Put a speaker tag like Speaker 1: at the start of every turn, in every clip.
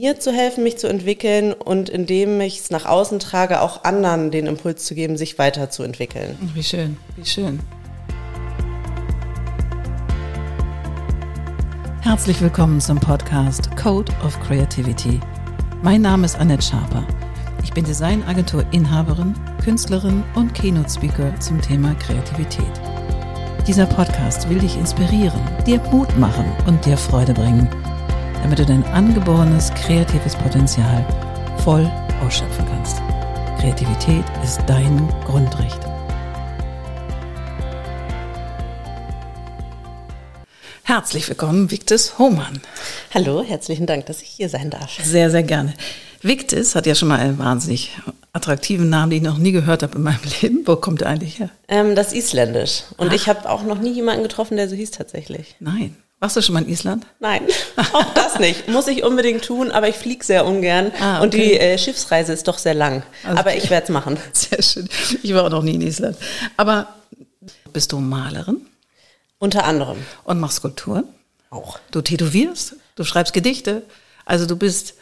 Speaker 1: mir zu helfen, mich zu entwickeln und indem ich es nach außen trage, auch anderen den Impuls zu geben, sich weiterzuentwickeln.
Speaker 2: Wie schön, wie schön. Herzlich willkommen zum Podcast Code of Creativity. Mein Name ist Annette Schaper. Ich bin Designagentur-Inhaberin, Künstlerin und Keynote-Speaker zum Thema Kreativität. Dieser Podcast will dich inspirieren, dir Mut machen und dir Freude bringen – damit du dein angeborenes kreatives Potenzial voll ausschöpfen kannst. Kreativität ist dein Grundrecht. Herzlich willkommen, Victis Hohmann.
Speaker 1: Hallo, herzlichen Dank, dass ich hier sein darf.
Speaker 2: Sehr, sehr gerne. Victis hat ja schon mal einen wahnsinnig attraktiven Namen, den ich noch nie gehört habe in meinem Leben. Wo kommt er eigentlich her?
Speaker 1: Ähm, das ist Isländisch. Und Ach. ich habe auch noch nie jemanden getroffen, der so hieß tatsächlich.
Speaker 2: Nein. Warst du schon mal in Island?
Speaker 1: Nein, auch das nicht. Muss ich unbedingt tun, aber ich fliege sehr ungern ah, okay. und die äh, Schiffsreise ist doch sehr lang. Okay. Aber ich werde es machen.
Speaker 2: Sehr schön. Ich war auch noch nie in Island. Aber bist du Malerin?
Speaker 1: Unter anderem.
Speaker 2: Und machst Skulpturen?
Speaker 1: Auch.
Speaker 2: Du tätowierst, du schreibst Gedichte. Also du bist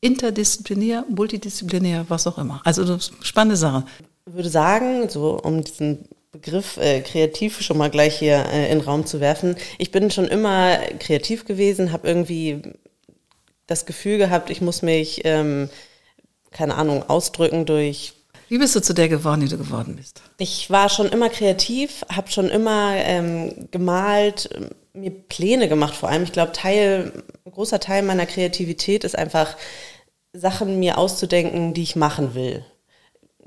Speaker 2: interdisziplinär, multidisziplinär, was auch immer. Also spannende Sachen.
Speaker 1: Ich würde sagen, so um diesen Begriff äh, kreativ schon mal gleich hier äh, in den Raum zu werfen. Ich bin schon immer kreativ gewesen, habe irgendwie das Gefühl gehabt, ich muss mich, ähm, keine Ahnung, ausdrücken durch.
Speaker 2: Wie bist du zu der geworden, die du geworden bist?
Speaker 1: Ich war schon immer kreativ, habe schon immer ähm, gemalt, mir Pläne gemacht vor allem. Ich glaube, Teil, ein großer Teil meiner Kreativität ist einfach, Sachen mir auszudenken, die ich machen will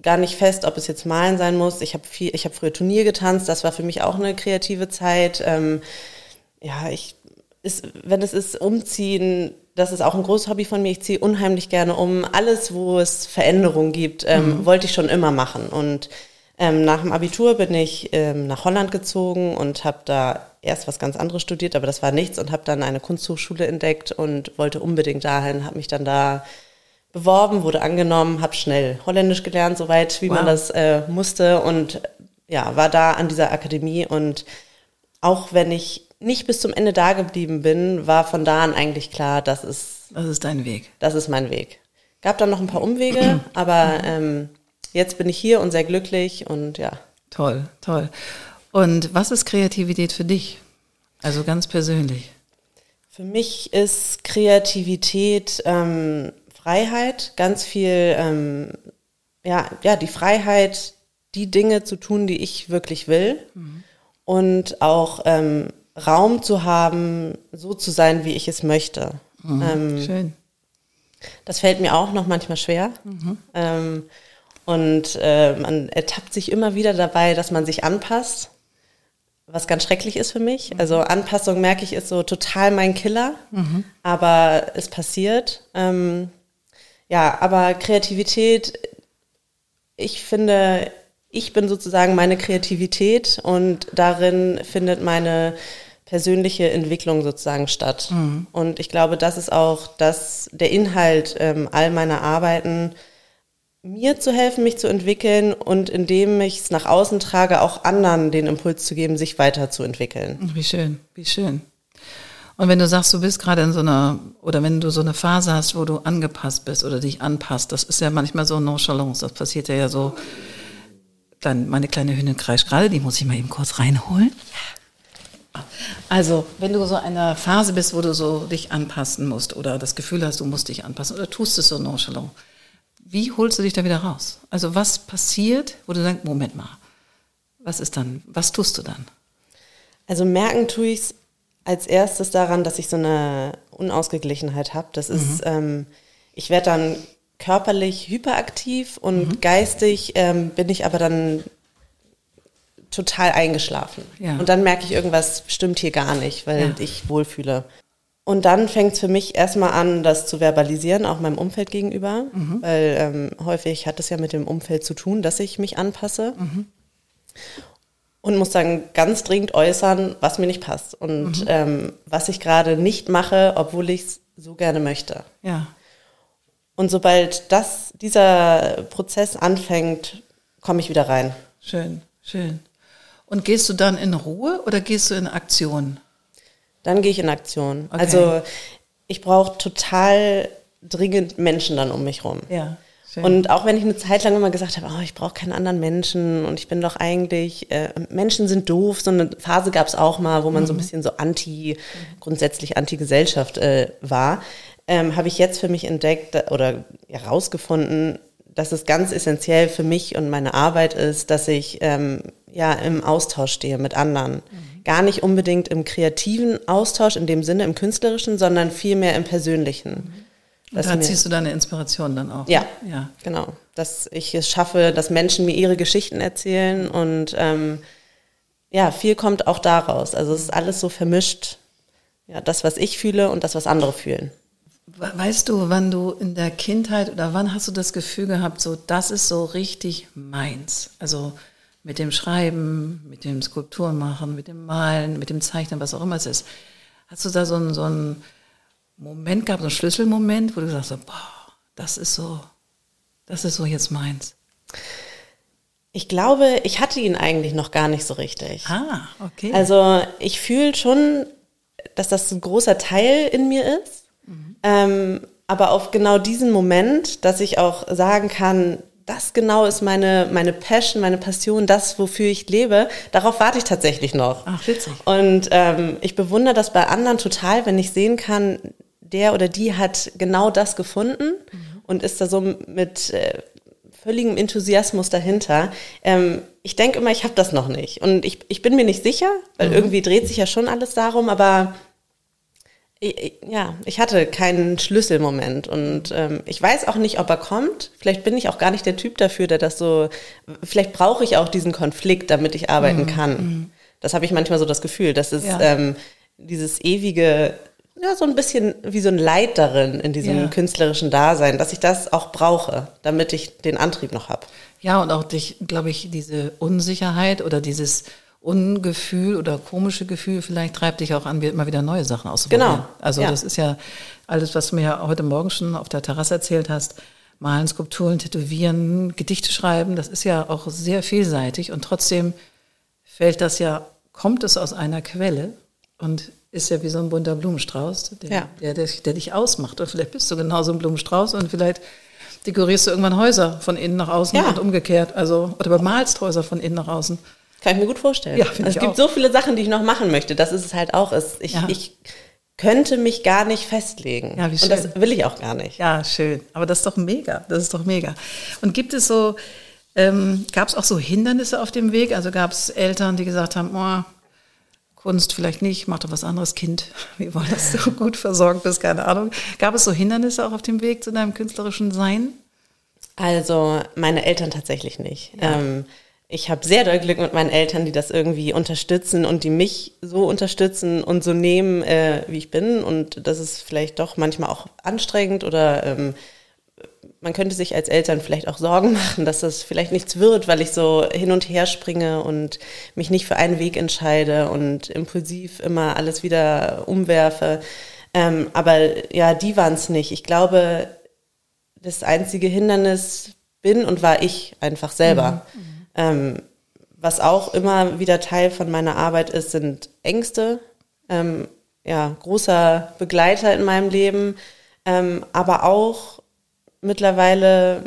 Speaker 1: gar nicht fest, ob es jetzt Malen sein muss. Ich habe viel, ich habe früher Turnier getanzt, das war für mich auch eine kreative Zeit. Ähm, ja, ich ist, wenn es ist umziehen, das ist auch ein großes Hobby von mir. Ich ziehe unheimlich gerne um. Alles, wo es Veränderungen gibt, ähm, mhm. wollte ich schon immer machen. Und ähm, nach dem Abitur bin ich ähm, nach Holland gezogen und habe da erst was ganz anderes studiert, aber das war nichts und habe dann eine Kunsthochschule entdeckt und wollte unbedingt dahin, habe mich dann da beworben, wurde angenommen, habe schnell Holländisch gelernt, soweit wie wow. man das äh, musste und ja, war da an dieser Akademie und auch wenn ich nicht bis zum Ende da geblieben bin, war von da an eigentlich klar, das ist
Speaker 2: das ist dein Weg.
Speaker 1: Das ist mein Weg. Gab dann noch ein paar Umwege, aber ähm, jetzt bin ich hier und sehr glücklich und ja.
Speaker 2: Toll, toll. Und was ist Kreativität für dich? Also ganz persönlich.
Speaker 1: Für mich ist Kreativität ähm, Freiheit, ganz viel, ähm, ja, ja, die Freiheit, die Dinge zu tun, die ich wirklich will. Mhm. Und auch ähm, Raum zu haben, so zu sein, wie ich es möchte.
Speaker 2: Mhm. Ähm, Schön.
Speaker 1: Das fällt mir auch noch manchmal schwer. Mhm. Ähm, und äh, man ertappt sich immer wieder dabei, dass man sich anpasst, was ganz schrecklich ist für mich. Mhm. Also Anpassung merke ich ist so total mein Killer, mhm. aber es passiert. Ähm, ja, aber Kreativität, ich finde, ich bin sozusagen meine Kreativität und darin findet meine persönliche Entwicklung sozusagen statt. Mhm. Und ich glaube, das ist auch das, der Inhalt ähm, all meiner Arbeiten, mir zu helfen, mich zu entwickeln und indem ich es nach außen trage, auch anderen den Impuls zu geben, sich weiterzuentwickeln.
Speaker 2: Wie schön, wie schön. Und wenn du sagst, du bist gerade in so einer, oder wenn du so eine Phase hast, wo du angepasst bist oder dich anpasst, das ist ja manchmal so Nonchalance, das passiert ja, ja so. Dann meine kleine Hündin kreischt gerade, die muss ich mal eben kurz reinholen. Also, wenn du so in einer Phase bist, wo du so dich anpassen musst oder das Gefühl hast, du musst dich anpassen oder tust es so nonchalant, wie holst du dich da wieder raus? Also, was passiert, wo du sagst, Moment mal, was ist dann, was tust du dann?
Speaker 1: Also merken tue ich es als erstes daran, dass ich so eine Unausgeglichenheit habe. Das ist, mhm. ähm, ich werde dann körperlich hyperaktiv und mhm. geistig ähm, bin ich aber dann total eingeschlafen. Ja. Und dann merke ich, irgendwas stimmt hier gar nicht, weil ja. ich wohlfühle. Und dann fängt es für mich erstmal an, das zu verbalisieren, auch meinem Umfeld gegenüber, mhm. weil ähm, häufig hat es ja mit dem Umfeld zu tun, dass ich mich anpasse. Mhm und muss dann ganz dringend äußern, was mir nicht passt und mhm. ähm, was ich gerade nicht mache, obwohl ich es so gerne möchte.
Speaker 2: Ja.
Speaker 1: Und sobald das, dieser Prozess anfängt, komme ich wieder rein.
Speaker 2: Schön, schön. Und gehst du dann in Ruhe oder gehst du in Aktion?
Speaker 1: Dann gehe ich in Aktion. Okay. Also ich brauche total dringend Menschen dann um mich rum.
Speaker 2: Ja. Schön.
Speaker 1: Und auch wenn ich eine Zeit lang immer gesagt habe, oh, ich brauche keinen anderen Menschen und ich bin doch eigentlich, äh, Menschen sind doof, so eine Phase gab es auch mal, wo man so ein bisschen so anti, grundsätzlich anti-Gesellschaft äh, war, ähm, habe ich jetzt für mich entdeckt oder herausgefunden, dass es ganz essentiell für mich und meine Arbeit ist, dass ich ähm, ja im Austausch stehe mit anderen. Mhm. Gar nicht unbedingt im kreativen Austausch in dem Sinne, im künstlerischen, sondern vielmehr im persönlichen. Mhm
Speaker 2: da ziehst du deine Inspiration dann auch.
Speaker 1: Ja, ne? ja, genau. Dass ich es schaffe, dass Menschen mir ihre Geschichten erzählen und ähm, ja, viel kommt auch daraus. Also es ist alles so vermischt. Ja, das, was ich fühle und das, was andere fühlen.
Speaker 2: Weißt du, wann du in der Kindheit oder wann hast du das Gefühl gehabt, so das ist so richtig meins? Also mit dem Schreiben, mit dem Skulpturen machen, mit dem Malen, mit dem Zeichnen, was auch immer es ist. Hast du da so ein, so ein Moment gab, so einen Schlüsselmoment, wo du sagst, boah, das ist so, das ist so jetzt meins?
Speaker 1: Ich glaube, ich hatte ihn eigentlich noch gar nicht so richtig.
Speaker 2: Ah, okay.
Speaker 1: Also ich fühle schon, dass das ein großer Teil in mir ist. Mhm. Ähm, aber auf genau diesen Moment, dass ich auch sagen kann, das genau ist meine, meine Passion, meine Passion, das, wofür ich lebe, darauf warte ich tatsächlich noch.
Speaker 2: Ach, witzig.
Speaker 1: Und ähm, ich bewundere das bei anderen total, wenn ich sehen kann, der oder die hat genau das gefunden mhm. und ist da so mit äh, völligem Enthusiasmus dahinter. Ähm, ich denke immer, ich habe das noch nicht. Und ich, ich bin mir nicht sicher, weil mhm. irgendwie dreht sich ja schon alles darum, aber ich, ja, ich hatte keinen Schlüsselmoment und ähm, ich weiß auch nicht, ob er kommt. Vielleicht bin ich auch gar nicht der Typ dafür, der das so. Vielleicht brauche ich auch diesen Konflikt, damit ich arbeiten mhm. kann. Mhm. Das habe ich manchmal so das Gefühl, dass es ja. ähm, dieses ewige ja, so ein bisschen wie so ein Leid darin, in diesem ja. künstlerischen Dasein, dass ich das auch brauche, damit ich den Antrieb noch habe.
Speaker 2: Ja, und auch dich, glaube ich, diese Unsicherheit oder dieses Ungefühl oder komische Gefühl vielleicht treibt dich auch an, immer wieder neue Sachen auszuprobieren.
Speaker 1: Genau.
Speaker 2: Also ja. das ist ja alles, was du mir ja heute Morgen schon auf der Terrasse erzählt hast. Malen, Skulpturen, Tätowieren, Gedichte schreiben, das ist ja auch sehr vielseitig und trotzdem fällt das ja, kommt es aus einer Quelle und ist ja wie so ein bunter Blumenstrauß, der, ja. der, der, der, dich ausmacht. Oder vielleicht bist du genau so ein Blumenstrauß und vielleicht dekorierst du irgendwann Häuser von innen nach außen ja. und umgekehrt. Also, oder bemalst Häuser von innen nach außen.
Speaker 1: Kann ich mir gut vorstellen. Ja, also es gibt auch. so viele Sachen, die ich noch machen möchte. Das ist es halt auch. Ich, ja. ich könnte mich gar nicht festlegen. Ja, wie schön. Und das will ich auch gar nicht.
Speaker 2: Ja, schön. Aber das ist doch mega. Das ist doch mega. Und gibt es so, ähm, gab es auch so Hindernisse auf dem Weg? Also gab es Eltern, die gesagt haben, oh, Kunst vielleicht nicht, mach doch was anderes, Kind. Wir wollen, dass du gut versorgt bist, keine Ahnung. Gab es so Hindernisse auch auf dem Weg zu deinem künstlerischen Sein?
Speaker 1: Also meine Eltern tatsächlich nicht. Ja. Ähm, ich habe sehr doll Glück mit meinen Eltern, die das irgendwie unterstützen und die mich so unterstützen und so nehmen, äh, wie ich bin. Und das ist vielleicht doch manchmal auch anstrengend oder ähm, man könnte sich als Eltern vielleicht auch Sorgen machen, dass das vielleicht nichts wird, weil ich so hin und her springe und mich nicht für einen Weg entscheide und impulsiv immer alles wieder umwerfe. Ähm, aber ja, die waren es nicht. Ich glaube, das einzige Hindernis bin und war ich einfach selber. Mhm. Ähm, was auch immer wieder Teil von meiner Arbeit ist, sind Ängste. Ähm, ja, großer Begleiter in meinem Leben, ähm, aber auch mittlerweile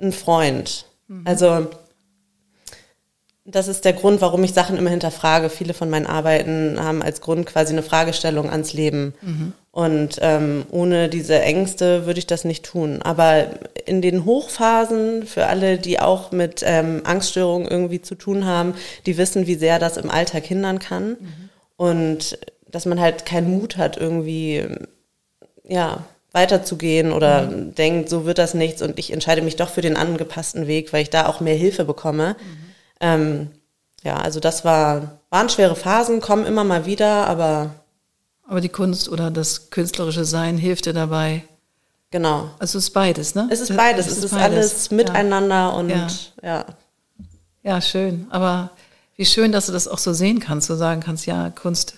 Speaker 1: ein Freund. Mhm. Also das ist der Grund, warum ich Sachen immer hinterfrage. Viele von meinen Arbeiten haben als Grund quasi eine Fragestellung ans Leben. Mhm. Und ähm, ohne diese Ängste würde ich das nicht tun. Aber in den Hochphasen, für alle, die auch mit ähm, Angststörungen irgendwie zu tun haben, die wissen, wie sehr das im Alltag hindern kann. Mhm. Und dass man halt keinen Mut hat, irgendwie, ja, weiterzugehen oder mhm. denkt, so wird das nichts und ich entscheide mich doch für den angepassten Weg, weil ich da auch mehr Hilfe bekomme. Mhm. Ähm, ja, also das war, waren schwere Phasen, kommen immer mal wieder, aber.
Speaker 2: Aber die Kunst oder das künstlerische Sein hilft dir dabei.
Speaker 1: Genau.
Speaker 2: Also es ist beides, ne?
Speaker 1: Es ist beides. Es, es ist, beides. alles miteinander ja. und ja. ja.
Speaker 2: Ja, schön. Aber wie schön, dass du das auch so sehen kannst, so sagen kannst, ja, Kunst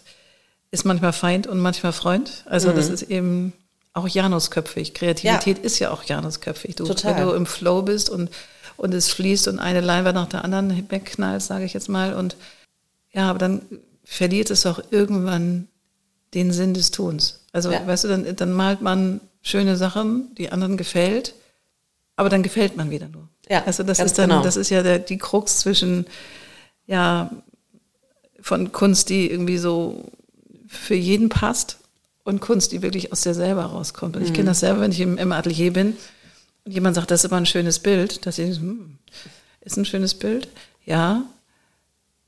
Speaker 2: ist manchmal Feind und manchmal Freund. Also mhm. das ist eben auch Janusköpfig. Kreativität ja. ist ja auch Janusköpfig. Du, Total. Wenn du im Flow bist und, und es fließt und eine Leinwand nach der anderen wegknallt, sage ich jetzt mal. Und ja, aber dann verliert es auch irgendwann den Sinn des Tuns. Also,
Speaker 1: Ja.
Speaker 2: weißt du, dann, dann malt man schöne Sachen, die anderen gefällt, aber dann gefällt man wieder nur.
Speaker 1: Ja,
Speaker 2: also das ist dann,
Speaker 1: genau.
Speaker 2: das ist ja der, die Krux zwischen, ja, von Kunst, die irgendwie so für jeden passt und Kunst, die wirklich aus dir selber rauskommt. Und ich
Speaker 1: Mhm.
Speaker 2: kenne das selber, wenn ich im, im Atelier bin und jemand sagt, das ist immer ein schönes Bild, dass ich, hm, ist ein schönes Bild? Ja.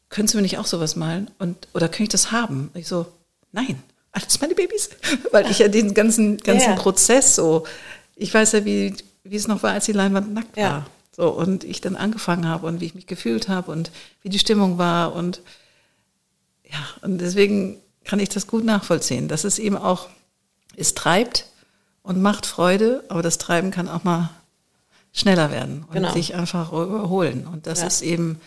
Speaker 2: Könntest du mir nicht auch sowas malen? Und, oder könnte ich das haben? Ich so, nein, alles meine Babys. Weil ich ja den ganzen, ganzen
Speaker 1: Ja.
Speaker 2: Prozess so, ich weiß ja, wie, wie es noch war, als die Leinwand nackt
Speaker 1: Ja.
Speaker 2: war. So, und ich dann angefangen habe und wie ich mich gefühlt habe und wie die Stimmung war und ja, und deswegen kann ich das gut nachvollziehen. Das ist eben auch, es treibt und macht Freude, aber das Treiben kann auch mal schneller werden und
Speaker 1: Genau.
Speaker 2: sich einfach überholen. Und das
Speaker 1: Ja.
Speaker 2: ist eben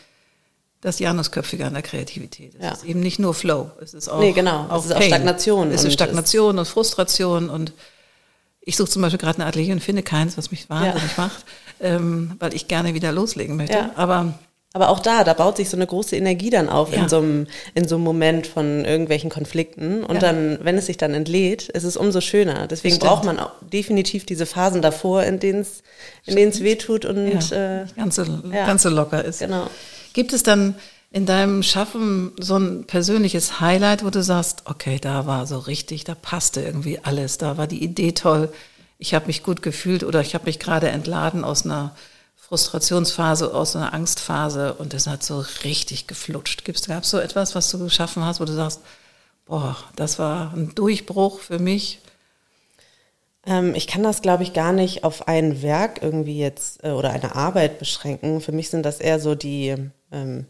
Speaker 2: das Janusköpfige an der Kreativität. Es
Speaker 1: Ja.
Speaker 2: ist eben nicht nur Flow, es ist auch,
Speaker 1: Nee, genau. Es ist auch
Speaker 2: Pain.
Speaker 1: Stagnation
Speaker 2: Es ist Stagnation und Frustration und ich suche zum Beispiel gerade eine Atelier und finde keins, was mich wahnsinnig macht, ähm, weil ich gerne wieder loslegen möchte.
Speaker 1: Ja.
Speaker 2: Aber
Speaker 1: Aber auch da, da baut sich so eine große Energie dann auf
Speaker 2: Ja.
Speaker 1: in, so einem, in so einem Moment von irgendwelchen Konflikten. Und
Speaker 2: Ja.
Speaker 1: dann, wenn es sich dann entlädt, ist es umso schöner. Deswegen
Speaker 2: Stimmt.
Speaker 1: braucht man auch definitiv diese Phasen davor, in denen es in denen es wehtut und
Speaker 2: ja,
Speaker 1: äh,
Speaker 2: ganz, so, ganz so locker ist.
Speaker 1: genau.
Speaker 2: Gibt es dann in deinem Schaffen so ein persönliches Highlight, wo du sagst, okay, da war so richtig, da passte irgendwie alles, da war die Idee toll, ich habe mich gut gefühlt oder ich habe mich gerade entladen aus einer Frustrationsphase, aus einer Angstphase und es hat so richtig geflutscht. Gab es so etwas, was du geschaffen hast, wo du sagst, boah, das war ein Durchbruch für mich?
Speaker 1: Ähm, ich kann das, glaube ich, gar nicht auf ein Werk irgendwie jetzt äh, oder eine Arbeit beschränken. Für mich sind das eher so die, ähm,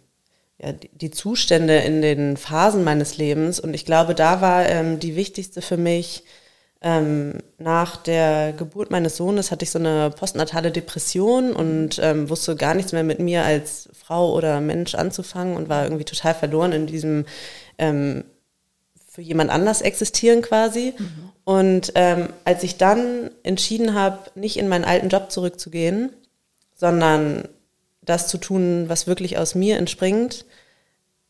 Speaker 1: ja, die, die Zustände in den Phasen meines Lebens. Und ich glaube, da war ähm, die wichtigste für mich, ähm, nach der Geburt meines Sohnes hatte ich so eine postnatale Depression und ähm, wusste gar nichts mehr mit mir als Frau oder Mensch anzufangen und war irgendwie total verloren in diesem ähm, für jemand anders existieren quasi. Und ähm, als ich dann entschieden habe, nicht in meinen alten Job zurückzugehen, sondern das zu tun, was wirklich aus mir entspringt,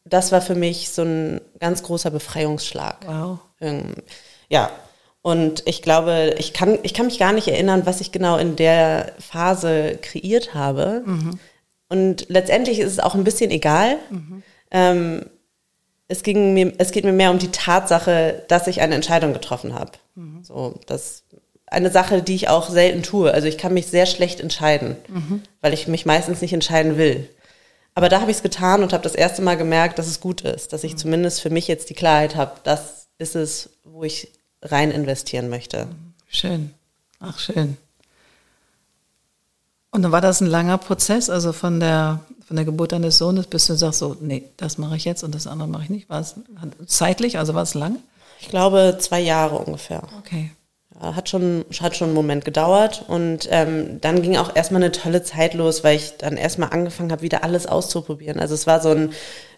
Speaker 1: das war für mich so ein ganz großer Befreiungsschlag.
Speaker 2: Wow.
Speaker 1: Ähm, Ja, und ich glaube, ich kann, ich kann mich gar nicht erinnern, was ich genau in der Phase kreiert habe. Und letztendlich ist es auch ein bisschen egal. Ähm, es, ging mir, es geht mir mehr um die Tatsache, dass ich eine Entscheidung getroffen habe. So, das eine Sache, die ich auch selten tue. Also ich kann mich sehr schlecht entscheiden, weil ich mich meistens nicht entscheiden will. Aber da habe ich es getan und habe das erste Mal gemerkt, dass es gut ist, dass ich zumindest für mich jetzt die Klarheit habe, das ist es, wo ich rein investieren möchte.
Speaker 2: Schön. Ach, schön. Und dann war das ein langer Prozess, also von der, von der Geburt deines Sohnes bis du sagst so, nee, das mache ich jetzt und das andere mache ich nicht. War es zeitlich, also war es lang?
Speaker 1: Ich glaube, zwei Jahre ungefähr.
Speaker 2: Okay.
Speaker 1: Ja, hat schon, hat schon einen Moment gedauert und ähm, dann ging auch erstmal eine tolle Zeit los, weil ich dann erstmal angefangen habe, wieder alles auszuprobieren. Also es war so ein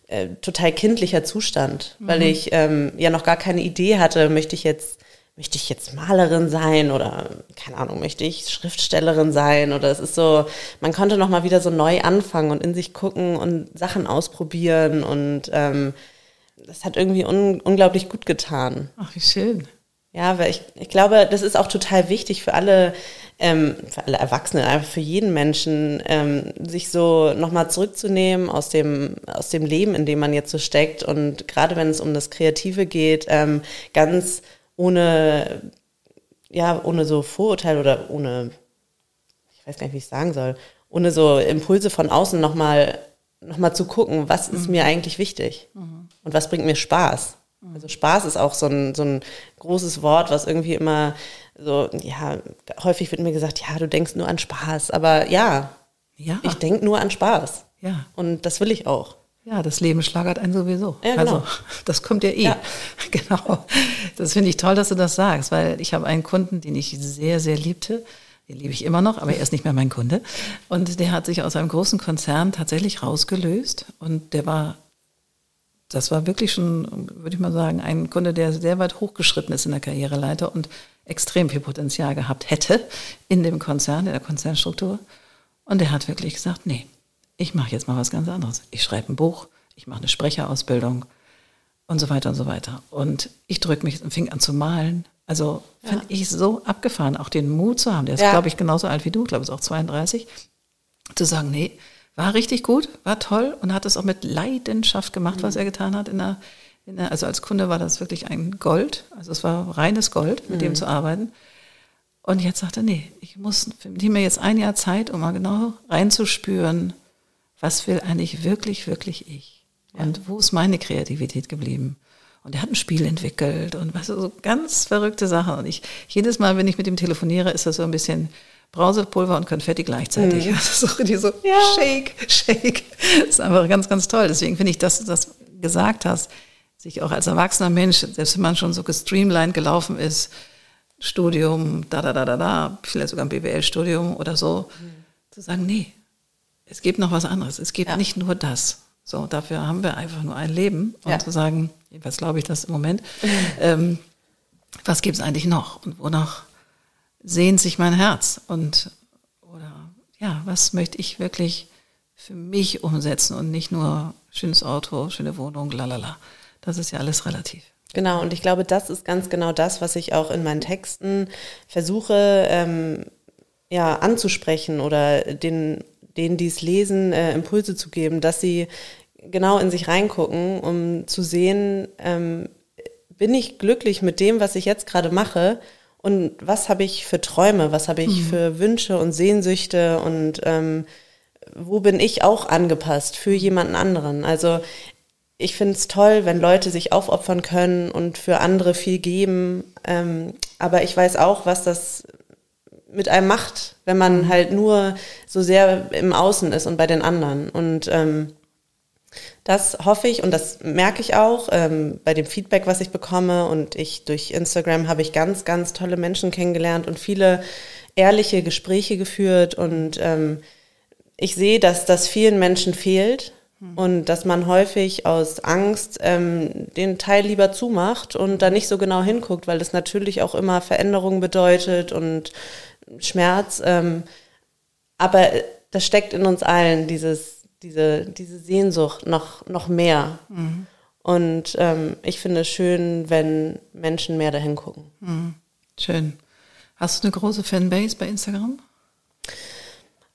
Speaker 1: äh, total kindlicher Zustand, weil ich ähm, ja noch gar keine Idee hatte, möchte ich jetzt möchte ich jetzt Malerin sein oder keine Ahnung, möchte ich Schriftstellerin sein oder es ist so, man konnte noch mal wieder so neu anfangen und in sich gucken und Sachen ausprobieren und ähm, das hat irgendwie un unglaublich gut getan.
Speaker 2: Ach, wie schön.
Speaker 1: Ja, weil ich, ich glaube, das ist auch total wichtig für alle, ähm, für alle Erwachsenen, einfach für jeden Menschen, ähm, sich so nochmal zurückzunehmen aus dem, aus dem Leben, in dem man jetzt so steckt. Und gerade wenn es um das Kreative geht, ähm, ganz ohne, ja, ohne so Vorurteil oder ohne, ich weiß gar nicht, wie ich sagen soll, ohne so Impulse von außen nochmal noch mal zu gucken, was ist mir eigentlich wichtig und was bringt mir Spaß. Also Spaß ist auch so ein, so ein großes Wort, was irgendwie immer so, ja, häufig wird mir gesagt, ja, du denkst nur an Spaß. Aber ja,
Speaker 2: Ja.
Speaker 1: ich denke nur an Spaß.
Speaker 2: ja.
Speaker 1: Und das will ich auch.
Speaker 2: Ja, das Leben schlagert einen sowieso.
Speaker 1: Ja, genau.
Speaker 2: Also, das kommt ja eh.
Speaker 1: Ja.
Speaker 2: Genau. Das finde ich toll, dass du das sagst, weil ich habe einen Kunden, den ich sehr, sehr liebte. Den liebe ich immer noch, aber er ist nicht mehr mein Kunde. Und der hat sich aus einem großen Konzern tatsächlich rausgelöst. Und der war, das war wirklich schon, würde ich mal sagen, ein Kunde, der sehr weit hochgeschritten ist in der Karriereleiter und extrem viel Potenzial gehabt hätte in dem Konzern, in der Konzernstruktur. Und der hat wirklich gesagt, nee, ich mache jetzt mal was ganz anderes. Ich schreibe ein Buch, ich mache eine Sprecherausbildung und so weiter und so weiter. Und ich drücke mich und fing an zu malen. Also fand ja. ich so abgefahren, auch den Mut zu haben. Der ist, ja. glaube ich, genauso alt wie du, glaube ich, auch 32. Zu sagen, nee, war richtig gut, war toll und hat es auch mit Leidenschaft gemacht, mhm. was er getan hat. In der, also als Kunde war das wirklich ein Gold. Also es war reines Gold, mit mhm. dem zu arbeiten. Und jetzt sagte er, nee, ich muss, nehme mir jetzt ein Jahr Zeit, um mal genau reinzuspüren, was will eigentlich wirklich, wirklich ich? Und wo ist meine Kreativität geblieben? Und er hat ein Spiel entwickelt und was so ganz verrückte Sachen. Und ich, jedes Mal, wenn ich mit ihm telefoniere, ist das so ein bisschen Brausepulver und Konfetti gleichzeitig. Mhm. Also so, die so, ja. shake, shake. Das ist einfach ganz, ganz toll. Deswegen finde ich, dass du das gesagt hast, sich auch als erwachsener Mensch, selbst wenn man schon so gestreamlined gelaufen ist, Studium, da, da, da, da, da, vielleicht sogar ein BWL-Studium oder so, mhm. zu sagen, nee, es gibt noch was anderes. Es gibt ja. nicht nur das. So, dafür haben wir einfach nur ein Leben. Und ja. zu sagen, jedenfalls glaube ich das im Moment, ähm, was gibt es eigentlich noch? Und wonach sehnt sich mein Herz? Und, oder, ja, was möchte ich wirklich für mich umsetzen und nicht nur schönes Auto, schöne Wohnung, lalala. Das ist ja alles relativ.
Speaker 1: Genau, und ich glaube, das ist ganz genau das, was ich auch in meinen Texten versuche, ähm, ja, anzusprechen oder den denen, die es lesen, äh, Impulse zu geben, dass sie genau in sich reingucken, um zu sehen, ähm, bin ich glücklich mit dem, was ich jetzt gerade mache und was habe ich für Träume, was habe ich mhm. für Wünsche und Sehnsüchte und ähm, wo bin ich auch angepasst für jemanden anderen. Also ich finde es toll, wenn Leute sich aufopfern können und für andere viel geben. Ähm, aber ich weiß auch, was das mit einem macht, wenn man mhm. halt nur so sehr im Außen ist und bei den anderen. Und ähm, das hoffe ich und das merke ich auch ähm, bei dem Feedback, was ich bekomme. Und ich durch Instagram habe ich ganz, ganz tolle Menschen kennengelernt und viele ehrliche Gespräche geführt. Und ähm, ich sehe, dass das vielen Menschen fehlt. Und dass man häufig aus Angst ähm, den Teil lieber zumacht und da nicht so genau hinguckt, weil das natürlich auch immer Veränderungen bedeutet und Schmerz. Ähm, aber das steckt in uns allen, dieses, diese, diese Sehnsucht noch, noch mehr. Mhm. Und ähm, ich finde es schön, wenn Menschen mehr dahin gucken.
Speaker 2: Mhm. Schön. Hast du eine große Fanbase bei Instagram?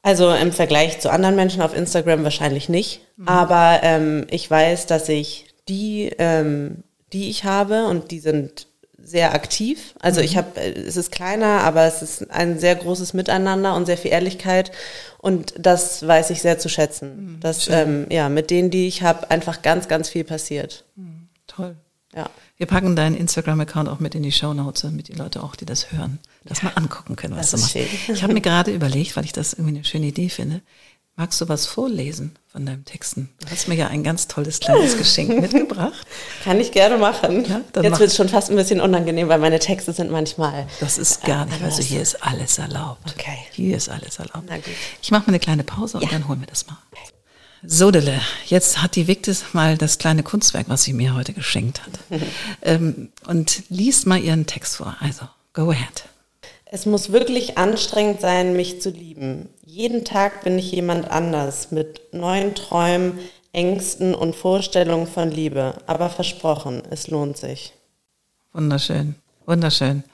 Speaker 1: Also im Vergleich zu anderen Menschen auf Instagram wahrscheinlich nicht. Mhm. Aber ähm, ich weiß, dass ich die, ähm, die ich habe, und die sind sehr aktiv. Also mhm. ich habe, es ist kleiner, aber es ist ein sehr großes Miteinander und sehr viel Ehrlichkeit. Und das weiß ich sehr zu schätzen. Mhm, dass ähm, ja mit denen, die ich habe, einfach ganz, ganz viel passiert.
Speaker 2: Mhm, toll. Ja. Wir packen deinen Instagram-Account auch mit in die Show Notes, damit die Leute auch, die das hören, das mal angucken können, was das du machst. Ich habe mir gerade überlegt, weil ich das irgendwie eine schöne Idee finde, Magst du was vorlesen von deinen Texten? Du hast mir ja ein ganz tolles kleines Geschenk mitgebracht.
Speaker 1: Kann ich gerne machen. Ja, Jetzt wird es schon fast ein bisschen unangenehm, weil meine Texte sind manchmal.
Speaker 2: Das ist gar nicht. Also hier ist alles erlaubt. Okay. Hier ist alles erlaubt. Ich mache mal eine kleine Pause und ja. dann holen wir das mal. Sodele, jetzt hat die Victis mal das kleine Kunstwerk, was sie mir heute geschenkt hat. ähm, und liest mal ihren Text vor. Also, go ahead.
Speaker 1: Es muss wirklich anstrengend sein, mich zu lieben. Jeden Tag bin ich jemand anders mit neuen Träumen, Ängsten und Vorstellungen von Liebe. Aber versprochen, es lohnt sich.
Speaker 2: Wunderschön, wunderschön.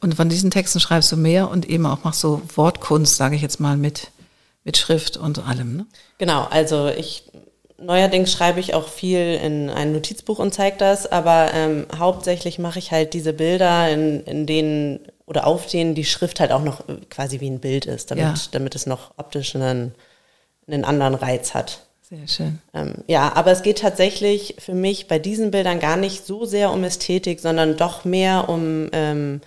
Speaker 2: Und von diesen Texten schreibst du mehr und eben auch machst so Wortkunst, sage ich jetzt mal, mit, mit Schrift und allem. Ne?
Speaker 1: Genau, also ich neuerdings schreibe ich auch viel in ein Notizbuch und zeige das, aber ähm, hauptsächlich mache ich halt diese Bilder, in, in denen oder auf denen die Schrift halt auch noch äh, quasi wie ein Bild ist, damit, ja. damit es noch optisch einen, einen anderen Reiz hat.
Speaker 2: Sehr schön.
Speaker 1: Ähm, ja, aber es geht tatsächlich für mich bei diesen Bildern gar nicht so sehr um Ästhetik, sondern doch mehr um, ähm,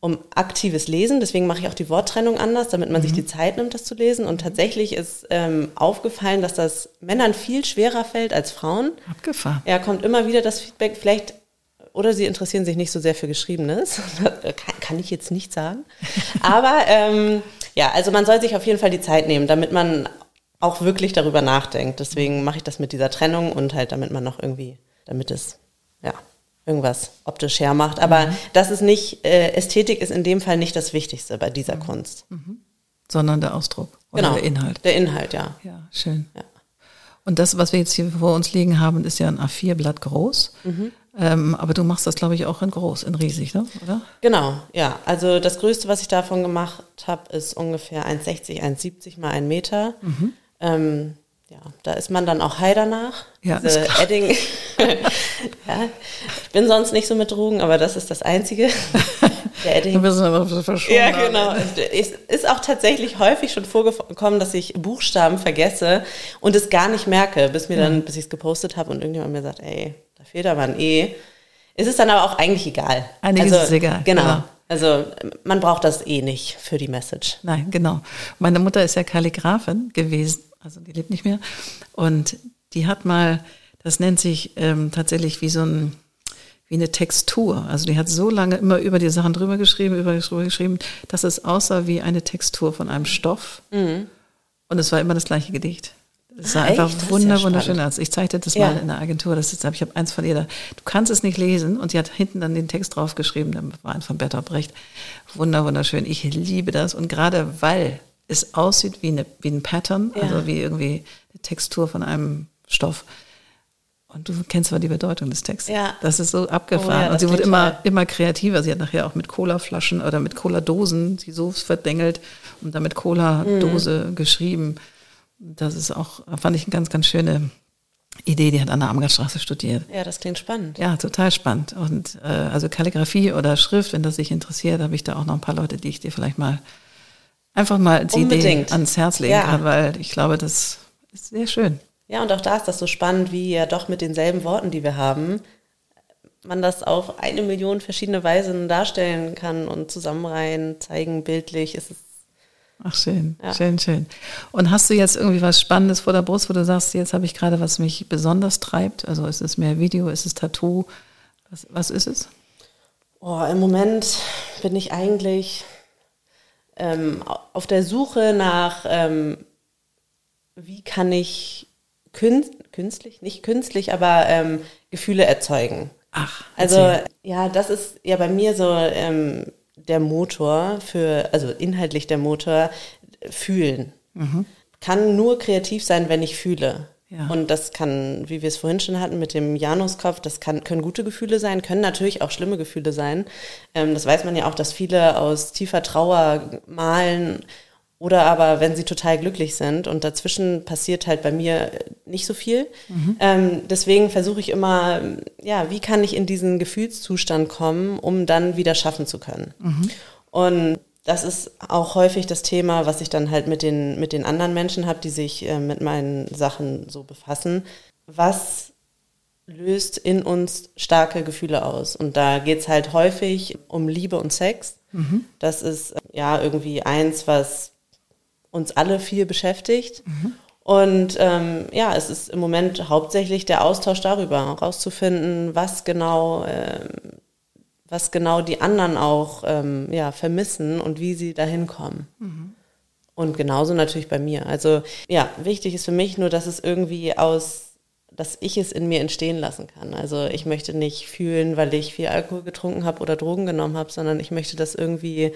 Speaker 1: um aktives Lesen. Deswegen mache ich auch die Worttrennung anders, damit man mhm. sich die Zeit nimmt, das zu lesen. Und tatsächlich ist ähm, aufgefallen, dass das Männern viel schwerer fällt als Frauen.
Speaker 2: Abgefahren.
Speaker 1: Ja, kommt immer wieder das Feedback, vielleicht oder sie interessieren sich nicht so sehr für Geschriebenes. kann, kann ich jetzt nicht sagen. Aber ähm, ja, also man soll sich auf jeden Fall die Zeit nehmen, damit man auch wirklich darüber nachdenkt. Deswegen mache ich das mit dieser Trennung und halt, damit man noch irgendwie, damit es irgendwas optisch hermacht. Aber mhm. das ist nicht, äh, Ästhetik ist in dem Fall nicht das Wichtigste bei dieser mhm. Kunst. Mhm.
Speaker 2: Sondern der Ausdruck
Speaker 1: oder genau, der Inhalt. Der Inhalt, ja.
Speaker 2: Ja, schön. Ja. Und das, was wir jetzt hier vor uns liegen haben, ist ja ein A4-Blatt groß. Mhm. Ähm, aber du machst das, glaube ich, auch in groß, in riesig, ne? oder?
Speaker 1: Genau, ja. Also das Größte, was ich davon gemacht habe, ist ungefähr 1,60, 1,70 mal ein Meter. Mhm. Ähm, ja, da ist man dann auch high danach.
Speaker 2: Ja, Diese
Speaker 1: Edding. ja, ich bin sonst nicht so mit Drogen, aber das ist das Einzige.
Speaker 2: Der Edding. Wir sind aber verschwunden.
Speaker 1: Ja, genau. Es ist auch tatsächlich häufig schon vorgekommen, dass ich Buchstaben vergesse und es gar nicht merke, bis mir dann, bis ich es gepostet habe und irgendjemand mir sagt, ey, da fehlt aber ein E. Es ist dann aber auch eigentlich egal.
Speaker 2: Eigentlich
Speaker 1: also,
Speaker 2: ist es egal.
Speaker 1: Genau. genau. Also man braucht das eh nicht für die Message.
Speaker 2: Nein, genau. Meine Mutter ist ja Kalligrafin gewesen also die lebt nicht mehr. Und die hat mal, das nennt sich ähm, tatsächlich wie so ein, wie eine Textur. Also die hat so lange immer über die Sachen drüber geschrieben, über drüber geschrieben, dass es aussah wie eine Textur von einem Stoff. Mhm. Und es war immer das gleiche Gedicht. Es sah ah, einfach wunder, ja wunderschön aus. Ich zeigte das ja. mal in der Agentur. Das ist, ich habe eins von ihr da. Du kannst es nicht lesen und sie hat hinten dann den Text draufgeschrieben. Der war ein von Bertolt Brecht. Wunder, wunderschön. Ich liebe das. Und gerade weil es aussieht wie, eine, wie ein Pattern, ja. also wie irgendwie die Textur von einem Stoff. Und du kennst zwar die Bedeutung des Textes. Ja. Das ist so abgefahren. Oh ja, und sie wurde immer, immer kreativer. Sie hat nachher auch mit Cola-Flaschen oder mit Cola-Dosen sie so verdengelt und dann mit Cola-Dose mhm. geschrieben. Das ist auch, fand ich eine ganz, ganz schöne Idee. Die hat an der Amgarstraße studiert.
Speaker 1: Ja, das klingt spannend.
Speaker 2: Ja, total spannend. Und äh, also Kalligrafie oder Schrift, wenn das dich interessiert, habe ich da auch noch ein paar Leute, die ich dir vielleicht mal einfach mal die Idee ans Herz legen ja. kann, weil ich glaube, das ist sehr schön.
Speaker 1: Ja, und auch da ist das so spannend, wie ja doch mit denselben Worten, die wir haben, man das auf eine Million verschiedene Weisen darstellen kann und zusammenreihen, zeigen, bildlich. ist Es
Speaker 2: Ach, schön, ja. schön, schön. Und hast du jetzt irgendwie was Spannendes vor der Brust, wo du sagst, jetzt habe ich gerade, was mich besonders treibt? Also ist es mehr Video, ist es Tattoo? Was, was ist es?
Speaker 1: Oh, Im Moment bin ich eigentlich ähm, auf der Suche nach, ähm, wie kann ich künst, künstlich, nicht künstlich, aber ähm, Gefühle erzeugen.
Speaker 2: Ach,
Speaker 1: also ja, das ist ja bei mir so ähm, der Motor für, also inhaltlich der Motor, fühlen. Mhm. Kann nur kreativ sein, wenn ich fühle. Ja. Und das kann, wie wir es vorhin schon hatten mit dem Januskopf, das kann, können gute Gefühle sein, können natürlich auch schlimme Gefühle sein. Ähm, das weiß man ja auch, dass viele aus tiefer Trauer malen oder aber wenn sie total glücklich sind. Und dazwischen passiert halt bei mir nicht so viel. Mhm. Ähm, deswegen versuche ich immer, ja, wie kann ich in diesen Gefühlszustand kommen, um dann wieder schaffen zu können. Mhm. Und das ist auch häufig das Thema, was ich dann halt mit den, mit den anderen Menschen habe, die sich äh, mit meinen Sachen so befassen. Was löst in uns starke Gefühle aus? Und da geht es halt häufig um Liebe und Sex. Mhm. Das ist ja irgendwie eins, was uns alle viel beschäftigt. Mhm. Und ähm, ja, es ist im Moment hauptsächlich der Austausch darüber, herauszufinden, was genau ähm, was genau die anderen auch ähm, ja, vermissen und wie sie dahin kommen. Mhm. Und genauso natürlich bei mir. Also ja, wichtig ist für mich nur, dass es irgendwie aus, dass ich es in mir entstehen lassen kann. Also ich möchte nicht fühlen, weil ich viel Alkohol getrunken habe oder Drogen genommen habe, sondern ich möchte das irgendwie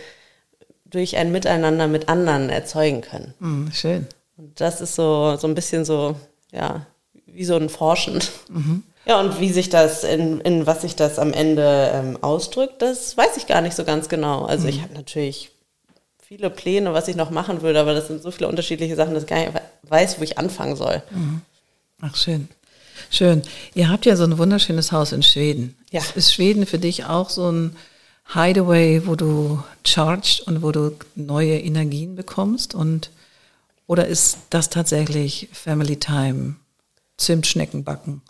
Speaker 1: durch ein Miteinander mit anderen erzeugen können.
Speaker 2: Mhm, schön.
Speaker 1: Und das ist so, so ein bisschen so, ja, wie so ein Forschen. Mhm. Ja, und wie sich das, in, in was sich das am Ende ähm, ausdrückt, das weiß ich gar nicht so ganz genau. Also mhm. ich habe natürlich viele Pläne, was ich noch machen würde, aber das sind so viele unterschiedliche Sachen, dass ich gar nicht weiß, wo ich anfangen soll. Mhm.
Speaker 2: Ach, schön. Schön. Ihr habt ja so ein wunderschönes Haus in Schweden.
Speaker 1: Ja.
Speaker 2: Ist Schweden für dich auch so ein Hideaway, wo du charged und wo du neue Energien bekommst? Und, oder ist das tatsächlich Family Time, Zimtschnecken backen?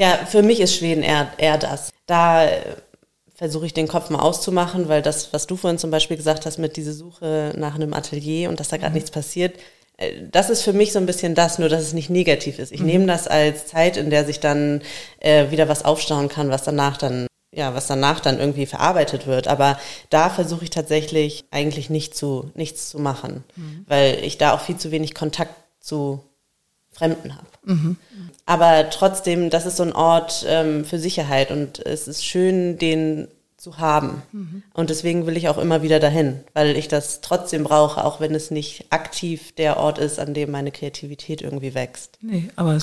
Speaker 1: Ja, für mich ist Schweden eher, eher das. Da äh, versuche ich den Kopf mal auszumachen, weil das, was du vorhin zum Beispiel gesagt hast mit dieser Suche nach einem Atelier und dass da gerade mhm. nichts passiert, äh, das ist für mich so ein bisschen das, nur dass es nicht negativ ist. Ich mhm. nehme das als Zeit, in der sich dann äh, wieder was aufstauen kann, was danach dann ja, was danach dann irgendwie verarbeitet wird. Aber da versuche ich tatsächlich eigentlich nicht zu, nichts zu machen, mhm. weil ich da auch viel zu wenig Kontakt zu Fremden habe. Aber trotzdem, das ist so ein Ort ähm, für Sicherheit und es ist schön, den zu haben. Mhm. Und deswegen will ich auch immer wieder dahin, weil ich das trotzdem brauche, auch wenn es nicht aktiv der Ort ist, an dem meine Kreativität irgendwie wächst.
Speaker 2: Nee, aber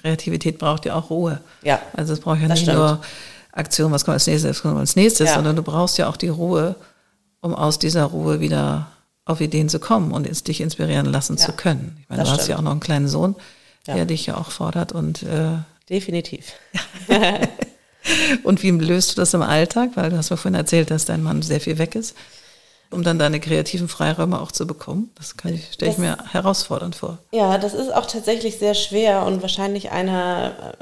Speaker 2: Kreativität braucht ja auch Ruhe.
Speaker 1: Ja.
Speaker 2: Also es braucht ja nicht nur Aktion, was kommt als nächstes, was kommt als nächstes, ja. sondern du brauchst ja auch die Ruhe, um aus dieser Ruhe wieder auf Ideen zu kommen und dich inspirieren lassen ja. zu können. Ich meine, das du stimmt. hast ja auch noch einen kleinen Sohn, der ja. dich ja auch fordert und äh,
Speaker 1: definitiv.
Speaker 2: Und wie löst du das im Alltag? Weil du hast mir vorhin erzählt, dass dein Mann sehr viel weg ist, um dann deine kreativen Freiräume auch zu bekommen. Das kann ich, stelle ich mir herausfordernd vor.
Speaker 1: Ja, das ist auch tatsächlich sehr schwer und wahrscheinlich einer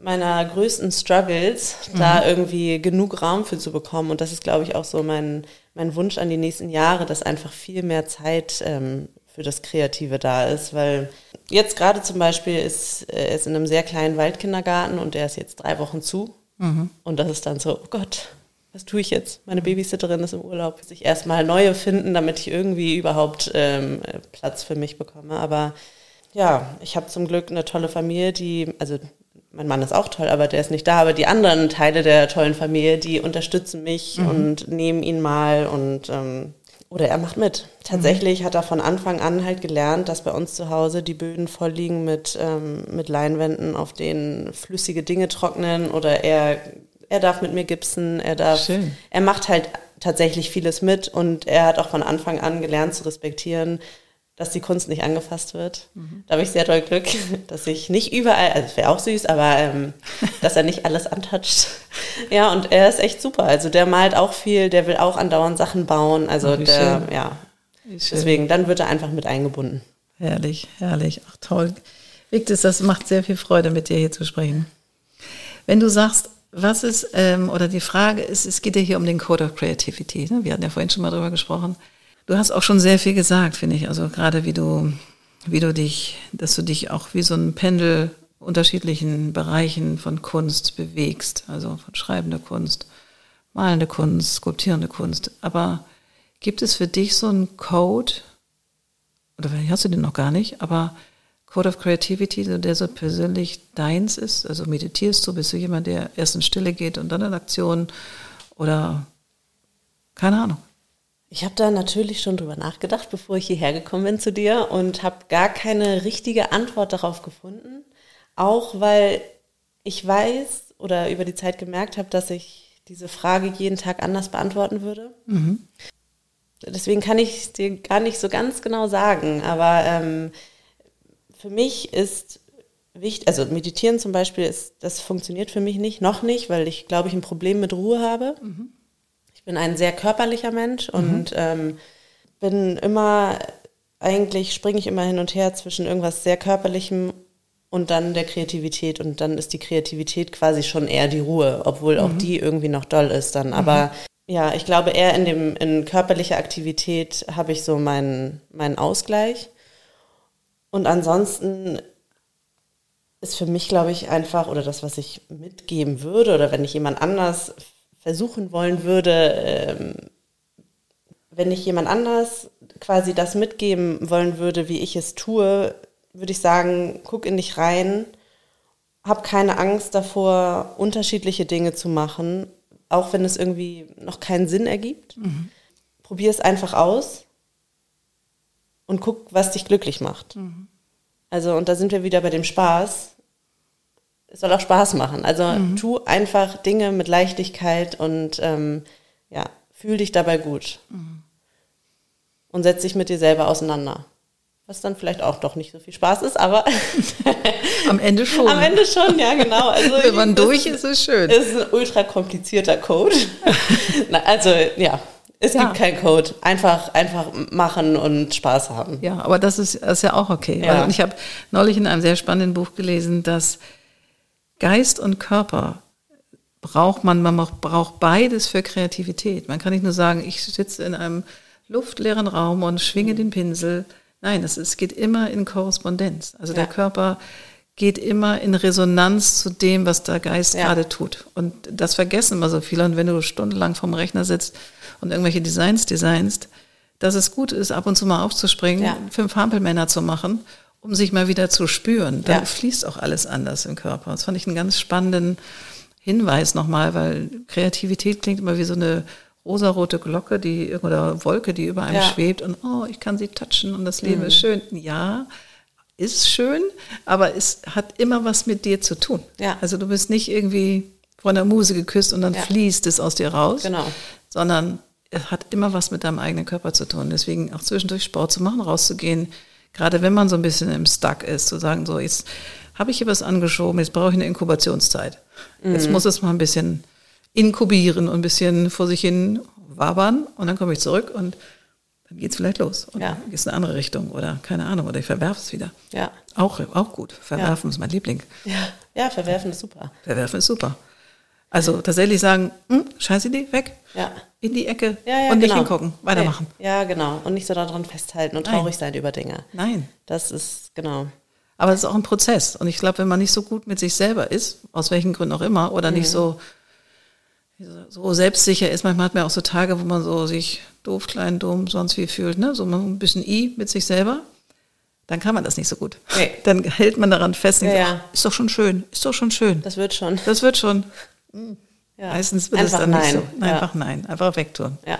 Speaker 1: meiner größten Struggles, mhm. da irgendwie genug Raum für zu bekommen. Und das ist, glaube ich, auch so mein, mein Wunsch an die nächsten Jahre, dass einfach viel mehr Zeit ähm, für das Kreative da ist, weil jetzt gerade zum Beispiel ist er ist in einem sehr kleinen Waldkindergarten und der ist jetzt drei Wochen zu. Mhm. Und das ist dann so, oh Gott, was tue ich jetzt? Meine Babysitterin ist im Urlaub. Sich erstmal neue finden, damit ich irgendwie überhaupt ähm, Platz für mich bekomme. Aber ja, ich habe zum Glück eine tolle Familie, die, also mein Mann ist auch toll, aber der ist nicht da. Aber die anderen Teile der tollen Familie, die unterstützen mich mhm. und nehmen ihn mal und ähm, oder er macht mit. Tatsächlich mhm. hat er von Anfang an halt gelernt, dass bei uns zu Hause die Böden voll liegen mit, ähm, mit Leinwänden, auf denen flüssige Dinge trocknen oder er, er darf mit mir gipsen, er darf, Schön. er macht halt tatsächlich vieles mit und er hat auch von Anfang an gelernt zu respektieren, dass die Kunst nicht angefasst wird. Mhm. Da habe ich sehr doll Glück, dass ich nicht überall, also es wäre auch süß, aber ähm, dass er nicht alles antatscht. ja, und er ist echt super. Also der malt auch viel, der will auch andauernd Sachen bauen. Also oh, der, schön. ja. Deswegen, dann wird er einfach mit eingebunden.
Speaker 2: Herrlich, herrlich. Ach toll. Victus, das macht sehr viel Freude, mit dir hier zu sprechen. Wenn du sagst, was ist, ähm, oder die Frage ist, es geht ja hier um den Code of Creativity. Ne? Wir hatten ja vorhin schon mal drüber gesprochen. Du hast auch schon sehr viel gesagt, finde ich. Also gerade wie du, wie du dich, dass du dich auch wie so ein Pendel unterschiedlichen Bereichen von Kunst bewegst. Also von schreibender Kunst, malende Kunst, skulptierende Kunst. Aber gibt es für dich so einen Code, oder vielleicht hast du den noch gar nicht, aber Code of Creativity, der so persönlich deins ist? Also meditierst du, bist du jemand, der erst in Stille geht und dann in Aktion? Oder keine Ahnung.
Speaker 1: Ich habe da natürlich schon drüber nachgedacht, bevor ich hierher gekommen bin zu dir und habe gar keine richtige Antwort darauf gefunden. Auch weil ich weiß oder über die Zeit gemerkt habe, dass ich diese Frage jeden Tag anders beantworten würde. Mhm. Deswegen kann ich es dir gar nicht so ganz genau sagen. Aber ähm, für mich ist wichtig, also meditieren zum Beispiel, ist, das funktioniert für mich nicht, noch nicht, weil ich glaube ich ein Problem mit Ruhe habe. Mhm. Ich bin ein sehr körperlicher Mensch mhm. und ähm, bin immer, eigentlich springe ich immer hin und her zwischen irgendwas sehr körperlichem und dann der Kreativität und dann ist die Kreativität quasi schon eher die Ruhe, obwohl mhm. auch die irgendwie noch doll ist dann. Aber mhm. ja, ich glaube eher in dem in körperlicher Aktivität habe ich so meinen meinen Ausgleich und ansonsten ist für mich, glaube ich, einfach, oder das, was ich mitgeben würde, oder wenn ich jemand anders versuchen wollen würde, ähm, wenn ich jemand anders quasi das mitgeben wollen würde, wie ich es tue, würde ich sagen, guck in dich rein, hab keine Angst davor, unterschiedliche Dinge zu machen, auch wenn es irgendwie noch keinen Sinn ergibt. Mhm. Probier es einfach aus und guck, was dich glücklich macht. Mhm. Also, und da sind wir wieder bei dem Spaß es soll auch Spaß machen. Also mhm. tu einfach Dinge mit Leichtigkeit und ähm, ja, fühl dich dabei gut. Mhm. Und setz dich mit dir selber auseinander. Was dann vielleicht auch doch nicht so viel Spaß ist, aber
Speaker 2: am Ende schon.
Speaker 1: Am Ende schon, ja, genau.
Speaker 2: Also Wenn man durch ist, ist es schön.
Speaker 1: Es ist ein ultra komplizierter Code. Na, also ja, es ja. gibt keinen Code. Einfach, einfach machen und Spaß haben.
Speaker 2: Ja, aber das ist, das ist ja auch okay. Ja. ich habe neulich in einem sehr spannenden Buch gelesen, dass Geist und Körper braucht man, man braucht beides für Kreativität. Man kann nicht nur sagen, ich sitze in einem luftleeren Raum und schwinge den Pinsel. Nein, es, es geht immer in Korrespondenz. Also ja. der Körper geht immer in Resonanz zu dem, was der Geist ja. gerade tut. Und das vergessen immer so viele. Und wenn du stundenlang vorm Rechner sitzt und irgendwelche Designs designst, dass es gut ist, ab und zu mal aufzuspringen, ja. fünf Hampelmänner zu machen um sich mal wieder zu spüren. Da ja. fließt auch alles anders im Körper. Das fand ich einen ganz spannenden Hinweis nochmal, weil Kreativität klingt immer wie so eine rosarote Glocke, die oder Wolke, die über einem
Speaker 1: Ja.
Speaker 2: schwebt und oh, ich kann sie touchen und das Leben
Speaker 1: Mhm.
Speaker 2: ist schön. Ja, ist schön, aber es hat immer was mit dir zu tun.
Speaker 1: Ja.
Speaker 2: Also du bist nicht irgendwie von der Muse geküsst und dann
Speaker 1: Ja.
Speaker 2: fließt es aus dir raus,
Speaker 1: Genau.
Speaker 2: sondern es hat immer was mit deinem eigenen Körper zu tun. Deswegen auch zwischendurch Sport zu machen, rauszugehen, gerade wenn man so ein bisschen im Stuck ist, zu sagen, so jetzt habe ich hier was angeschoben, jetzt brauche ich eine Inkubationszeit. Jetzt
Speaker 1: Mhm.
Speaker 2: muss es mal ein bisschen inkubieren und ein bisschen vor sich hin wabern und dann komme ich zurück und dann geht's vielleicht los. Und
Speaker 1: Ja.
Speaker 2: dann geht's in eine andere Richtung oder keine Ahnung, oder ich verwerfe es wieder.
Speaker 1: Ja.
Speaker 2: Auch, auch gut. Verwerfen ist mein Liebling.
Speaker 1: Ja, ja verwerfen ist super.
Speaker 2: Verwerfen ist super. Also tatsächlich sagen, hm, scheiß Idee, weg.
Speaker 1: Ja.
Speaker 2: In die Ecke
Speaker 1: Ja, ja,
Speaker 2: und nicht
Speaker 1: genau.
Speaker 2: hingucken. Weitermachen.
Speaker 1: Nee. Ja, genau. Und nicht so daran festhalten und
Speaker 2: Nein.
Speaker 1: traurig sein über Dinge.
Speaker 2: Nein.
Speaker 1: Das ist, genau.
Speaker 2: Aber es ist auch ein Prozess. Und ich glaube, wenn man nicht so gut mit sich selber ist, aus welchen Gründen auch immer, oder nicht so, so selbstsicher ist, manchmal hat man auch so Tage, wo man so sich doof, klein, dumm, sonst wie fühlt, ne? so ein bisschen I mit sich selber, dann kann man das nicht so gut.
Speaker 1: Nee.
Speaker 2: Dann hält man daran fest und
Speaker 1: Ja,
Speaker 2: denkt,
Speaker 1: ja.
Speaker 2: "Ach, ist doch schon schön, ist doch schon schön.
Speaker 1: Das wird schon.
Speaker 2: Das wird schon.
Speaker 1: Ja.
Speaker 2: Meistens wird
Speaker 1: Einfach
Speaker 2: es dann
Speaker 1: nein.
Speaker 2: nicht so. Nein,
Speaker 1: Ja.
Speaker 2: Einfach nein, einfach wegtun.
Speaker 1: Ja,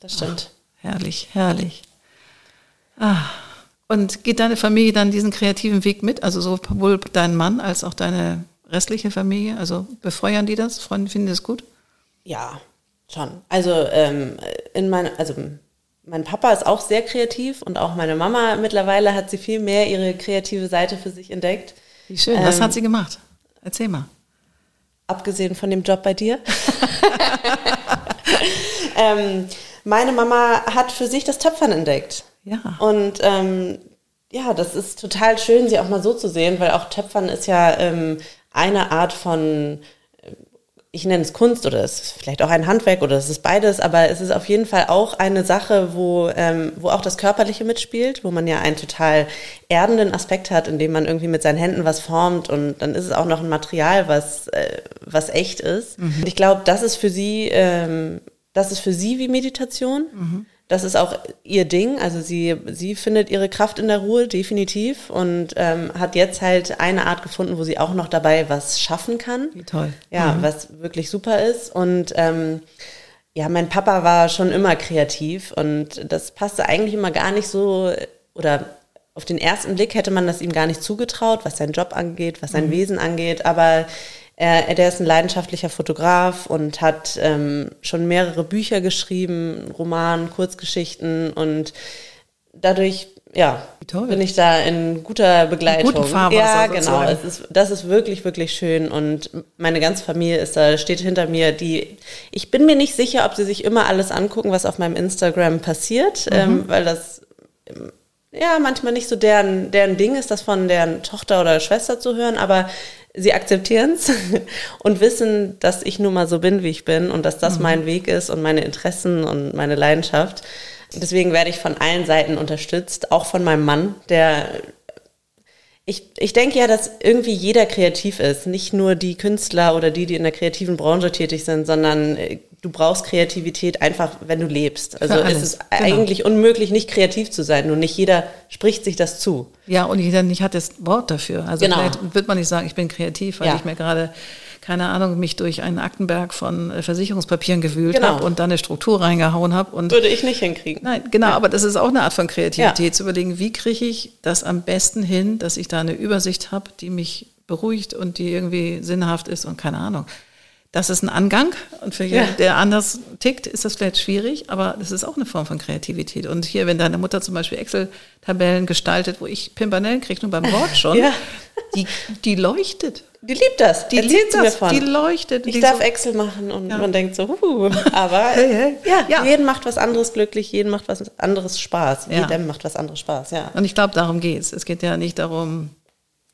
Speaker 1: das stimmt.
Speaker 2: Herrlich, herrlich. Ah. Und geht deine Familie dann diesen kreativen Weg mit? Also sowohl dein Mann als auch deine restliche Familie? Also befeuern die das? Freunde finden das gut?
Speaker 1: Ja, schon. Also ähm, in mein, also mein Papa ist auch sehr kreativ und auch meine Mama mittlerweile hat sie viel mehr ihre kreative Seite für sich entdeckt.
Speaker 2: Wie schön. Was
Speaker 1: Ähm,
Speaker 2: hat sie gemacht? Erzähl mal.
Speaker 1: Abgesehen von dem Job bei dir. ähm, meine Mama hat für sich das Töpfern entdeckt.
Speaker 2: Ja.
Speaker 1: Und ähm, ja, das ist total schön, sie auch mal so zu sehen, weil auch Töpfern ist ja ähm, eine Art von, ich nenne es Kunst oder es ist vielleicht auch ein Handwerk oder es ist beides, aber es ist auf jeden Fall auch eine Sache, wo, ähm, wo auch das Körperliche mitspielt, wo man ja einen total erdenden Aspekt hat, indem man irgendwie mit seinen Händen was formt und dann ist es auch noch ein Material, was, äh, was echt ist. Und ich glaube, das ist für sie, ähm, das ist für sie wie Meditation. Das ist auch ihr Ding. Also sie, sie findet ihre Kraft in der Ruhe, definitiv. Und ähm, hat jetzt halt eine Art gefunden, wo sie auch noch dabei was schaffen kann.
Speaker 2: Wie toll.
Speaker 1: Ja, was wirklich super ist. Und ähm, ja, mein Papa war schon immer kreativ und das passte eigentlich immer gar nicht so, oder auf den ersten Blick hätte man das ihm gar nicht zugetraut, was seinen Job angeht, was sein Wesen angeht, aber er, der ist ein leidenschaftlicher Fotograf und hat ähm, schon mehrere Bücher geschrieben, Roman, Kurzgeschichten und dadurch, ja,
Speaker 2: toll.
Speaker 1: bin ich da in guter Begleitung.
Speaker 2: guten Fahrwasser
Speaker 1: ja, genau. Es ist, das ist wirklich, wirklich schön und meine ganze Familie ist da, steht hinter mir. Die, ich bin mir nicht sicher, ob sie sich immer alles angucken, was auf meinem Instagram passiert,
Speaker 2: Mhm.
Speaker 1: ähm, weil das ähm, ja manchmal nicht so deren, deren Ding ist, das von deren Tochter oder Schwester zu hören, aber sie akzeptieren es und wissen, dass ich nun mal so bin, wie ich bin und dass das
Speaker 2: Mhm.
Speaker 1: mein Weg ist und meine Interessen und meine Leidenschaft. Deswegen werde ich von allen Seiten unterstützt, auch von meinem Mann, der ich, ich denke ja, dass irgendwie jeder kreativ ist. Nicht nur die Künstler oder die, die in der kreativen Branche tätig sind, sondern äh, du brauchst Kreativität einfach, wenn du lebst. Also es ist
Speaker 2: genau.
Speaker 1: eigentlich unmöglich, nicht kreativ zu sein. Nur nicht jeder spricht sich das zu.
Speaker 2: Ja, und jeder nicht hat das Wort dafür. Also
Speaker 1: Genau.
Speaker 2: vielleicht wird man nicht sagen, ich bin kreativ, weil
Speaker 1: Ja.
Speaker 2: ich mir gerade, keine Ahnung, mich durch einen Aktenberg von äh, Versicherungspapieren gewühlt
Speaker 1: Genau.
Speaker 2: habe und da eine Struktur reingehauen habe und
Speaker 1: Würde ich nicht hinkriegen.
Speaker 2: Nein, genau, aber das ist auch eine Art von Kreativität,
Speaker 1: Ja.
Speaker 2: zu überlegen, wie kriege ich das am besten hin, dass ich da eine Übersicht habe, die mich beruhigt und die irgendwie sinnhaft ist und keine Ahnung. Das ist ein Angang und für jemanden,
Speaker 1: Ja.
Speaker 2: der anders tickt, ist das vielleicht schwierig, aber das ist auch eine Form von Kreativität. Und hier, wenn deine Mutter zum Beispiel Excel-Tabellen gestaltet, wo ich Pimpernellen kriege, nur beim Wort schon,
Speaker 1: Ja.
Speaker 2: die, die leuchtet.
Speaker 1: Die liebt das.
Speaker 2: Die
Speaker 1: Erzählt
Speaker 2: liebt das,
Speaker 1: von.
Speaker 2: die leuchtet.
Speaker 1: ich
Speaker 2: die
Speaker 1: darf
Speaker 2: so-
Speaker 1: Excel machen und
Speaker 2: Ja.
Speaker 1: man denkt so, huh, aber
Speaker 2: Hey, hey.
Speaker 1: Ja,
Speaker 2: Ja.
Speaker 1: jeden macht was anderes glücklich, jeden macht was anderes Spaß.
Speaker 2: Ja.
Speaker 1: Jedem macht was anderes Spaß, ja.
Speaker 2: Und ich glaube, darum geht's. Es geht ja nicht darum,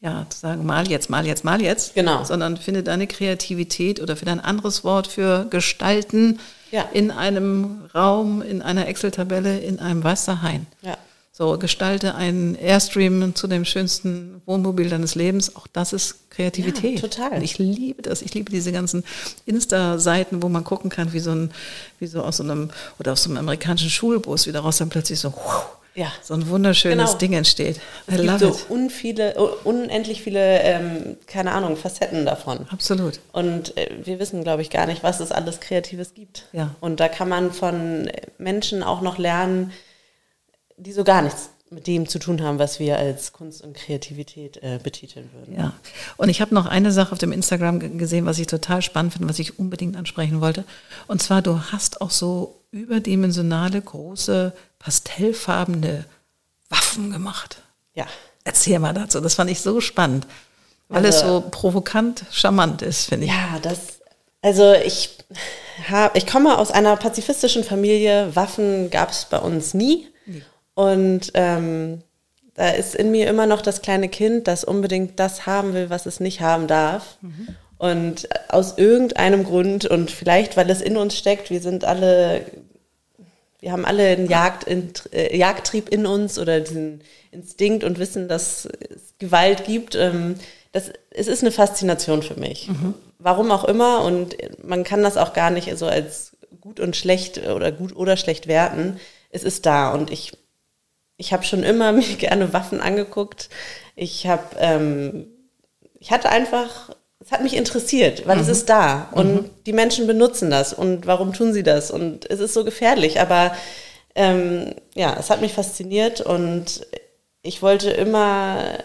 Speaker 2: ja, zu sagen, mal jetzt, mal jetzt, mal jetzt.
Speaker 1: Genau.
Speaker 2: Sondern finde deine Kreativität oder finde ein anderes Wort für gestalten
Speaker 1: Ja.
Speaker 2: in einem Raum, in einer Excel-Tabelle, in einem Wasserhain.
Speaker 1: Ja.
Speaker 2: So, gestalte einen Airstream zu dem schönsten Wohnmobil deines Lebens. Auch das ist Kreativität.
Speaker 1: Ja, total.
Speaker 2: Und ich liebe das. Ich liebe diese ganzen Insta-Seiten, wo man gucken kann, wie so ein, wie so aus so einem, oder aus so einem amerikanischen Schulbus, wie daraus dann plötzlich so, ja. so ein wunderschönes genau. Ding entsteht.
Speaker 1: I es gibt so unviele, unendlich viele, ähm, keine Ahnung, Facetten davon.
Speaker 2: Absolut.
Speaker 1: Und äh, wir wissen, glaube ich, gar nicht, was es alles Kreatives gibt.
Speaker 2: Ja.
Speaker 1: Und da kann man von Menschen auch noch lernen, die so gar nichts mit dem zu tun haben, was wir als Kunst und Kreativität äh, betiteln würden.
Speaker 2: Ja, und ich habe noch eine Sache auf dem Instagram gesehen, was ich total spannend finde, was ich unbedingt ansprechen wollte. Und zwar, du hast auch so überdimensionale, große, pastellfarbene Waffen gemacht.
Speaker 1: Ja.
Speaker 2: Erzähl mal dazu, das fand ich so spannend, weil also, es so provokant charmant ist, finde ich.
Speaker 1: Ja, das, also ich, hab, ich komme aus einer pazifistischen Familie, Waffen gab es bei uns nie. Und ähm, da ist in mir immer noch das kleine Kind, das unbedingt das haben will, was es nicht haben darf. Mhm. Und aus irgendeinem Grund und vielleicht, weil es in uns steckt, wir sind alle, wir haben alle einen Jagd, in, äh, Jagdtrieb in uns oder diesen Instinkt und wissen, dass es Gewalt gibt. Ähm, das, es ist eine Faszination für mich. Mhm. Warum auch immer und man kann das auch gar nicht so als gut und schlecht oder gut oder schlecht werten. Es ist da und ich ich habe schon immer mir gerne Waffen angeguckt. Ich habe, ähm, ich hatte einfach, es hat mich interessiert, weil mhm. es ist da und mhm. die Menschen benutzen das und warum tun sie das und es ist so gefährlich, aber ähm, ja, es hat mich fasziniert und ich wollte immer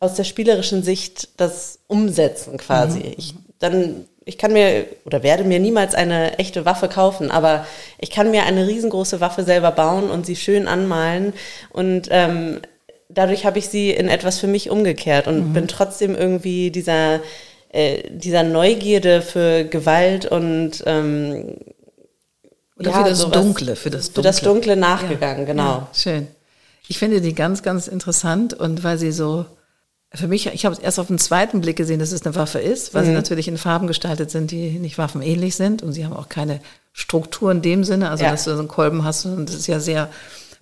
Speaker 1: aus der spielerischen Sicht das umsetzen quasi. Mhm. Ich, dann ich kann mir oder werde mir niemals eine echte Waffe kaufen, aber ich kann mir eine riesengroße Waffe selber bauen und sie schön anmalen und ähm, dadurch habe ich sie in etwas für mich umgekehrt und mhm. bin trotzdem irgendwie dieser äh, dieser Neugierde für Gewalt und ähm,
Speaker 2: oder ja, für das sowas, Dunkle, für das Dunkle,
Speaker 1: für das Dunkle nachgegangen, ja. genau. Ja,
Speaker 2: schön. Ich finde die ganz, ganz interessant und weil sie so für mich, ich habe es erst auf den zweiten Blick gesehen, dass es eine Waffe ist, weil mhm. sie natürlich in Farben gestaltet sind, die nicht waffenähnlich sind und sie haben auch keine Struktur in dem Sinne, also ja. dass du so einen Kolben hast und das ist ja sehr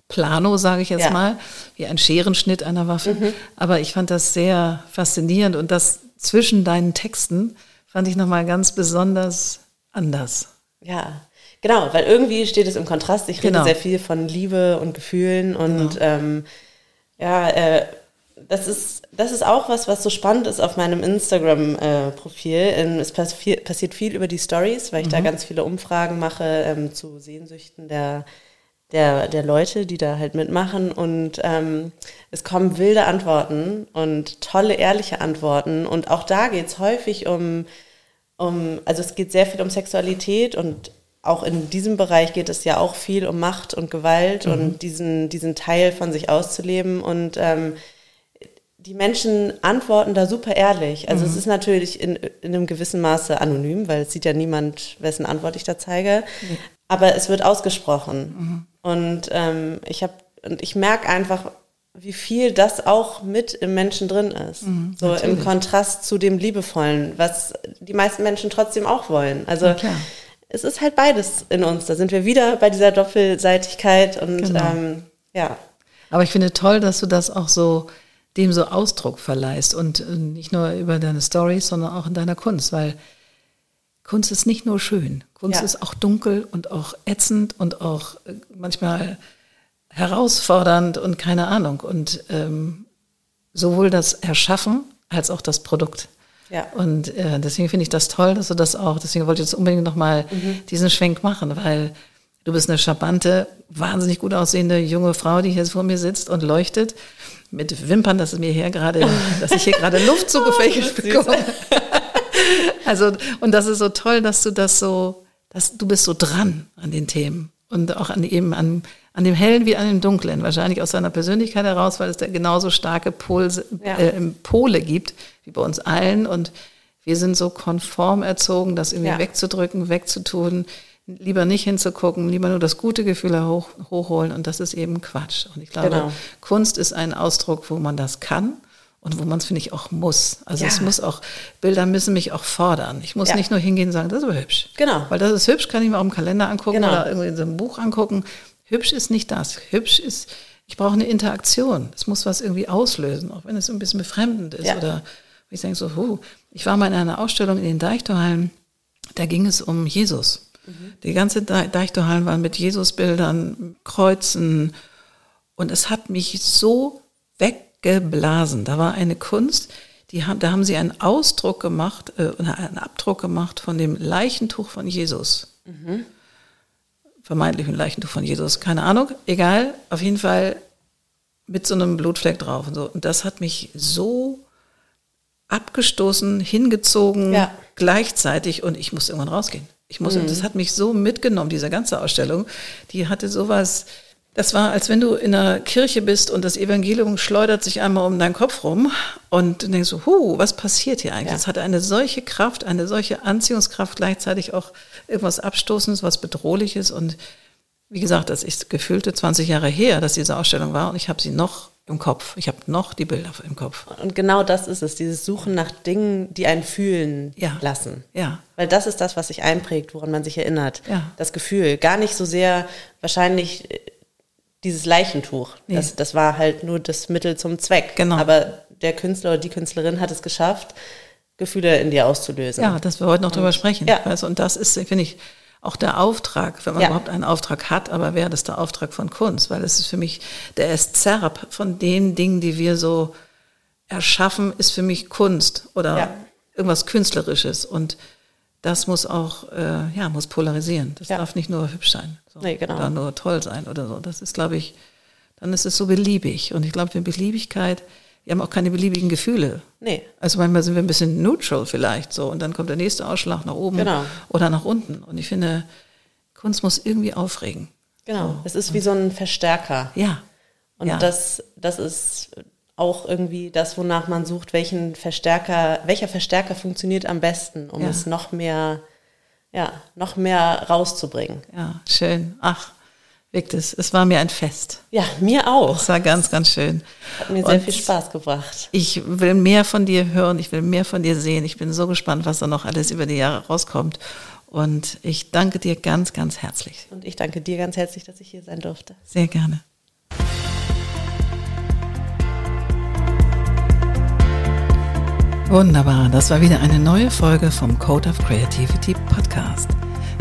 Speaker 2: plano, sage ich jetzt ja. mal, wie ein Scherenschnitt einer Waffe. Mhm. Aber ich fand das sehr faszinierend und das zwischen deinen Texten fand ich nochmal ganz besonders anders.
Speaker 1: Ja, genau, weil irgendwie steht es im Kontrast. Ich rede genau. sehr viel von Liebe und Gefühlen und genau. ähm, ja, äh, das ist, das ist auch was, was so spannend ist auf meinem Instagram-Profil. Äh, es passi passiert viel über die Stories, weil ich mhm. da ganz viele Umfragen mache ähm, zu Sehnsüchten der, der, der Leute, die da halt mitmachen. Und ähm, es kommen wilde Antworten und tolle, ehrliche Antworten. Und auch da geht es häufig um, um, also es geht sehr viel um Sexualität und auch in diesem Bereich geht es ja auch viel um Macht und Gewalt mhm. und diesen, diesen Teil von sich auszuleben. Und ähm, die Menschen antworten da super ehrlich. Also mhm. es ist natürlich in, in, einem gewissen Maße anonym, weil es sieht ja niemand, wessen Antwort ich da zeige. Mhm. Aber es wird ausgesprochen. Mhm. Und ähm, ich habe und ich merke einfach, wie viel das auch mit im Menschen drin ist. Mhm, so natürlich. im Kontrast zu dem Liebevollen, was die meisten Menschen trotzdem auch wollen. Also es ist halt beides in uns. Da sind wir wieder bei dieser Doppelseitigkeit und genau. ähm, ja.
Speaker 2: Aber ich finde toll, dass du das auch so dem so Ausdruck verleihst und äh, nicht nur über deine Stories, sondern auch in deiner Kunst, weil Kunst ist nicht nur schön, Kunst ja. ist auch dunkel und auch ätzend und auch äh, manchmal herausfordernd und keine Ahnung und ähm, sowohl das Erschaffen als auch das Produkt.
Speaker 1: Ja.
Speaker 2: Und äh, deswegen finde ich das toll, dass du das auch, deswegen wollte ich jetzt unbedingt nochmal mhm. diesen Schwenk machen, weil du bist eine charmante, wahnsinnig gut aussehende junge Frau, die hier vor mir sitzt und leuchtet mit Wimpern, dass es mir hier gerade, dass ich hier gerade Luft zugefächelt oh, bekomme. also, und das ist so toll, dass du das so, dass du bist so dran an den Themen und auch an eben an, an dem Hellen wie an dem Dunklen. Wahrscheinlich aus seiner Persönlichkeit heraus, weil es da genauso starke Pole, ja. äh, Pole gibt, wie bei uns allen. Und wir sind so konform erzogen, das irgendwie ja. wegzudrücken, wegzutun lieber nicht hinzugucken, lieber nur das gute Gefühl hoch, hochholen und das ist eben Quatsch. Und ich glaube, genau. Kunst ist ein Ausdruck, wo man das kann und wo man es, finde ich, auch muss. Also ja. es muss auch, Bilder müssen mich auch fordern. Ich muss ja. nicht nur hingehen und sagen, das ist aber hübsch.
Speaker 1: Genau.
Speaker 2: Weil das ist hübsch, kann ich mir auch im Kalender angucken genau. oder irgendwie in so einem Buch angucken. Hübsch ist nicht das. Hübsch ist, ich brauche eine Interaktion. Es muss was irgendwie auslösen, auch wenn es ein bisschen befremdend ist. Ja. Oder ich denke so, huh. ich war mal in einer Ausstellung in den Deichtorhallen, da ging es um Jesus. Die ganze Deichtorhallen waren mit Jesusbildern, Kreuzen Und es hat mich so weggeblasen. Da war eine Kunst, die haben, da haben sie einen Ausdruck gemacht, äh, einen Abdruck gemacht von dem Leichentuch von Jesus. Mhm. Vermeintlichen Leichentuch von Jesus, keine Ahnung, egal, auf jeden Fall mit so einem Blutfleck drauf und so. Und das hat mich so abgestoßen, hingezogen, ja. gleichzeitig und ich musste irgendwann rausgehen. Ich muss, mhm. das hat mich so mitgenommen, diese ganze Ausstellung. Die hatte sowas, das war, als wenn du in einer Kirche bist und das Evangelium schleudert sich einmal um deinen Kopf rum und du denkst so, hu, was passiert hier eigentlich? Ja. hatte eine solche Kraft, eine solche Anziehungskraft, gleichzeitig auch irgendwas Abstoßendes, was Bedrohliches und wie gesagt, das ist gefühlte 20 Jahre her, dass diese Ausstellung war und ich habe sie noch im Kopf. Ich habe noch die Bilder im Kopf.
Speaker 1: Und genau das ist es, dieses Suchen nach Dingen, die einen fühlen ja. lassen. Ja. Weil das ist das, was sich einprägt, woran man sich erinnert. Ja. Das Gefühl. Gar nicht so sehr wahrscheinlich äh, dieses Leichentuch. Nee. Das, das war halt nur das Mittel zum Zweck. Genau. Aber der Künstler oder die Künstlerin hat es geschafft, Gefühle in dir auszulösen.
Speaker 2: Ja, dass wir heute noch und, drüber sprechen. Ja. Also, und das ist, finde ich, auch der Auftrag, wenn man ja. überhaupt einen Auftrag hat, aber wäre das der Auftrag von Kunst, weil es ist für mich der Eszerb von den Dingen, die wir so erschaffen, ist für mich Kunst oder ja. irgendwas Künstlerisches und das muss auch, äh, ja, muss polarisieren. Das ja. darf nicht nur hübsch sein so, nee, genau. oder nur toll sein oder so. Das ist, glaube ich, dann ist es so beliebig und ich glaube, für Beliebigkeit wir haben auch keine beliebigen Gefühle. Nee. Also manchmal sind wir ein bisschen neutral vielleicht so und dann kommt der nächste Ausschlag nach oben genau. oder nach unten. Und ich finde, Kunst muss irgendwie aufregen.
Speaker 1: Genau. So. Es ist wie so ein Verstärker. Ja. Und ja. das, das ist auch irgendwie das, wonach man sucht, welchen Verstärker, welcher Verstärker funktioniert am besten, um ja. es noch mehr, ja, noch mehr rauszubringen.
Speaker 2: Ja, schön. Ach, Wirklich, es war mir ein Fest.
Speaker 1: Ja, mir auch.
Speaker 2: Es war ganz, ganz schön.
Speaker 1: Hat mir sehr Und viel Spaß gebracht.
Speaker 2: Ich will mehr von dir hören, ich will mehr von dir sehen. Ich bin so gespannt, was da noch alles über die Jahre rauskommt. Und ich danke dir ganz, ganz herzlich.
Speaker 1: Und ich danke dir ganz herzlich, dass ich hier sein durfte.
Speaker 2: Sehr gerne. Wunderbar, das war wieder eine neue Folge vom Code of Creativity Podcast.